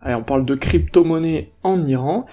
Allez, on parle de crypto-monnaie en Iran,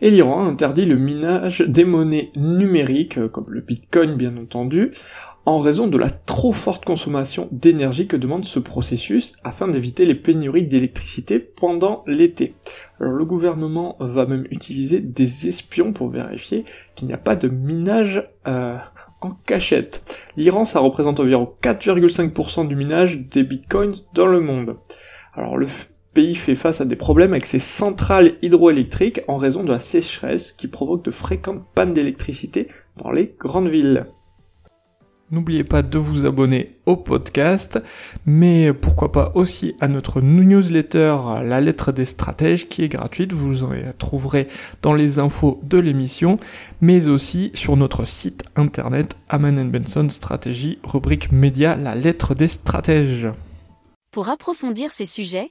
et l'Iran interdit le minage des monnaies numériques, euh, comme le bitcoin bien entendu, en raison de la trop forte consommation d'énergie que demande ce processus afin d'éviter les pénuries d'électricité pendant l'été. Alors le gouvernement va même utiliser des espions pour vérifier qu'il n'y a pas de minage euh, en cachette. L'Iran, ça représente environ 4,5% du minage des bitcoins dans le monde. Alors le pays fait face à des problèmes avec ses centrales hydroélectriques en raison de la sécheresse qui provoque de fréquentes pannes d'électricité dans les grandes villes. N'oubliez pas de vous abonner au podcast, mais pourquoi pas aussi à notre newsletter La lettre des stratèges qui est gratuite, vous en trouverez dans les infos de l'émission, mais aussi sur notre site internet Aman Benson Stratégie, rubrique média La lettre des stratèges. Pour approfondir ces sujets,